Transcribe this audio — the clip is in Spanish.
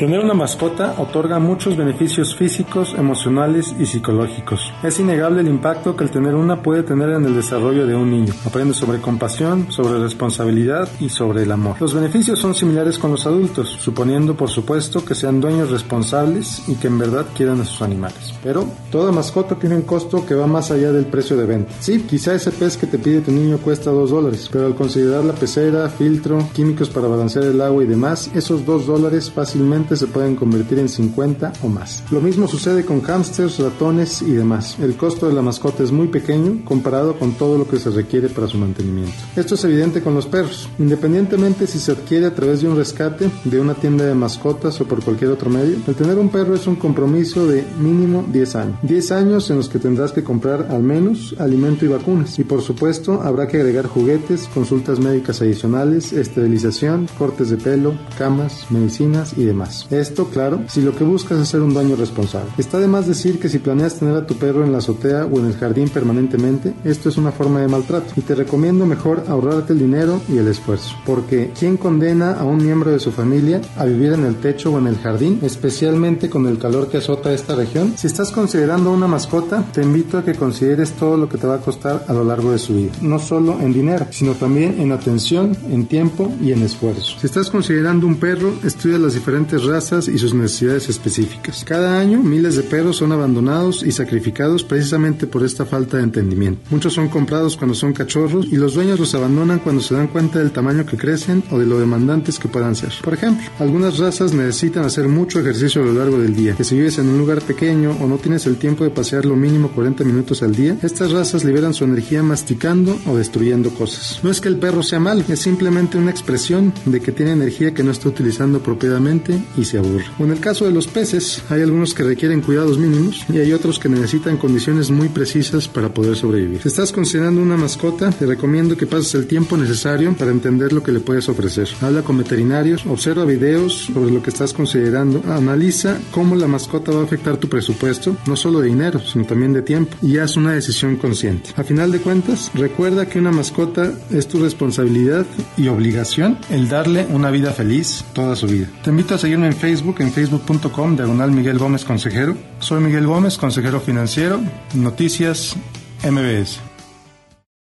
Tener una mascota otorga muchos beneficios físicos, emocionales y psicológicos. Es innegable el impacto que el tener una puede tener en el desarrollo de un niño. Aprende sobre compasión, sobre responsabilidad y sobre el amor. Los beneficios son similares con los adultos, suponiendo por supuesto que sean dueños responsables y que en verdad quieran a sus animales. Pero toda mascota tiene un costo que va más allá del precio de venta. Sí, quizá ese pez que te pide tu niño cuesta 2 dólares, pero al considerar la pecera, filtro, químicos para balancear el agua y demás, esos 2 dólares fácilmente se pueden convertir en 50 o más. Lo mismo sucede con hámsters, ratones y demás. El costo de la mascota es muy pequeño comparado con todo lo que se requiere para su mantenimiento. Esto es evidente con los perros. Independientemente si se adquiere a través de un rescate, de una tienda de mascotas o por cualquier otro medio, el tener un perro es un compromiso de mínimo 10 años. 10 años en los que tendrás que comprar al menos alimento y vacunas. Y por supuesto habrá que agregar juguetes, consultas médicas adicionales, esterilización, cortes de pelo, camas, medicinas y demás. Esto, claro, si lo que buscas es ser un dueño responsable. Está de más decir que si planeas tener a tu perro en la azotea o en el jardín permanentemente, esto es una forma de maltrato y te recomiendo mejor ahorrarte el dinero y el esfuerzo, porque ¿quién condena a un miembro de su familia a vivir en el techo o en el jardín, especialmente con el calor que azota esta región? Si estás considerando una mascota, te invito a que consideres todo lo que te va a costar a lo largo de su vida, no solo en dinero, sino también en atención, en tiempo y en esfuerzo. Si estás considerando un perro, estudia las diferentes razas y sus necesidades específicas. Cada año miles de perros son abandonados y sacrificados precisamente por esta falta de entendimiento. Muchos son comprados cuando son cachorros y los dueños los abandonan cuando se dan cuenta del tamaño que crecen o de lo demandantes que puedan ser. Por ejemplo, algunas razas necesitan hacer mucho ejercicio a lo largo del día, que si vives en un lugar pequeño o no tienes el tiempo de pasear lo mínimo 40 minutos al día, estas razas liberan su energía masticando o destruyendo cosas. No es que el perro sea malo, es simplemente una expresión de que tiene energía que no está utilizando apropiadamente y se aburre. en el caso de los peces, hay algunos que requieren cuidados mínimos y hay otros que necesitan condiciones muy precisas para poder sobrevivir. Si estás considerando una mascota, te recomiendo que pases el tiempo necesario para entender lo que le puedes ofrecer. Habla con veterinarios, observa videos sobre lo que estás considerando, analiza cómo la mascota va a afectar tu presupuesto, no solo de dinero, sino también de tiempo, y haz una decisión consciente. A final de cuentas, recuerda que una mascota es tu responsabilidad y obligación el darle una vida feliz toda su vida. Te invito a en Facebook en facebook.com, diagonal Miguel Gómez Consejero. Soy Miguel Gómez, consejero financiero, Noticias MBS.